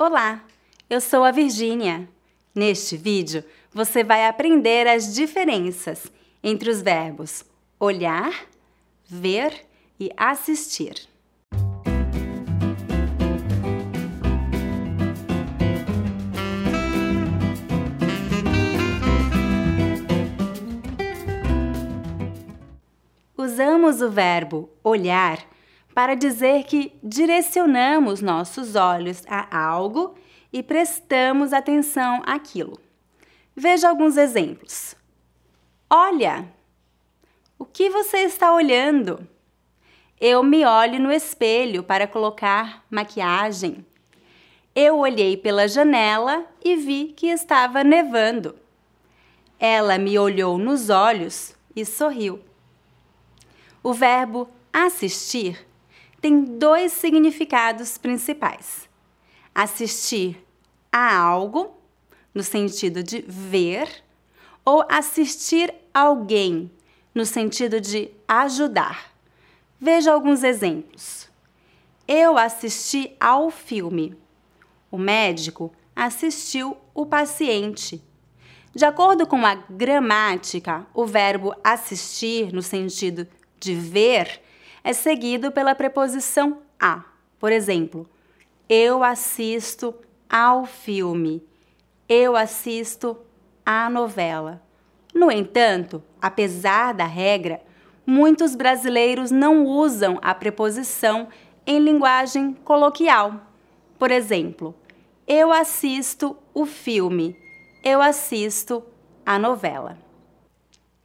Olá, eu sou a Virgínia. Neste vídeo, você vai aprender as diferenças entre os verbos olhar, ver e assistir. Usamos o verbo olhar para dizer que direcionamos nossos olhos a algo e prestamos atenção àquilo. Veja alguns exemplos. Olha! O que você está olhando? Eu me olho no espelho para colocar maquiagem. Eu olhei pela janela e vi que estava nevando. Ela me olhou nos olhos e sorriu. O verbo assistir tem dois significados principais: assistir a algo, no sentido de ver, ou assistir alguém, no sentido de ajudar. Veja alguns exemplos. Eu assisti ao filme. O médico assistiu o paciente. De acordo com a gramática, o verbo assistir, no sentido de ver, é seguido pela preposição a. Por exemplo, eu assisto ao filme. Eu assisto à novela. No entanto, apesar da regra, muitos brasileiros não usam a preposição em linguagem coloquial. Por exemplo, eu assisto o filme. Eu assisto a novela.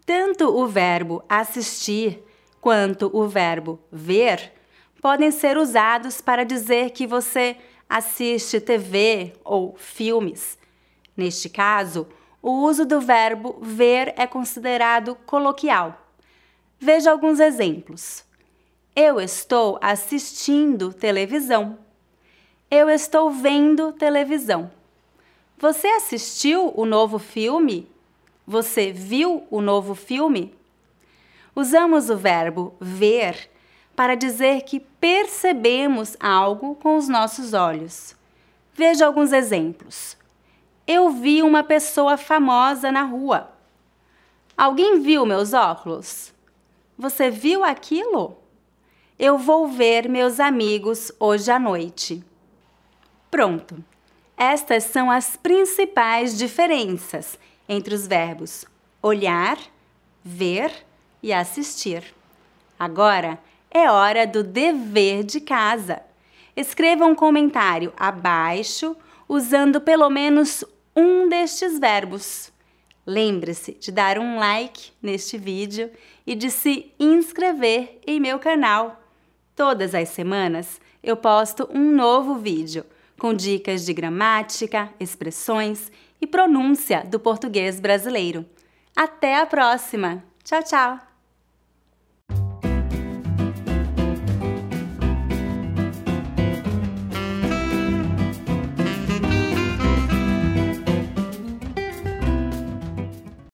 Tanto o verbo assistir quanto o verbo ver podem ser usados para dizer que você assiste TV ou filmes. Neste caso, o uso do verbo ver é considerado coloquial. Veja alguns exemplos. Eu estou assistindo televisão. Eu estou vendo televisão. Você assistiu o novo filme? Você viu o novo filme? Usamos o verbo ver para dizer que percebemos algo com os nossos olhos. Veja alguns exemplos. Eu vi uma pessoa famosa na rua. Alguém viu meus óculos? Você viu aquilo? Eu vou ver meus amigos hoje à noite. Pronto! Estas são as principais diferenças entre os verbos olhar, ver e assistir. Agora é hora do dever de casa. Escreva um comentário abaixo usando pelo menos um destes verbos. Lembre-se de dar um like neste vídeo e de se inscrever em meu canal. Todas as semanas eu posto um novo vídeo com dicas de gramática, expressões e pronúncia do português brasileiro. Até a próxima! Tchau, tchau!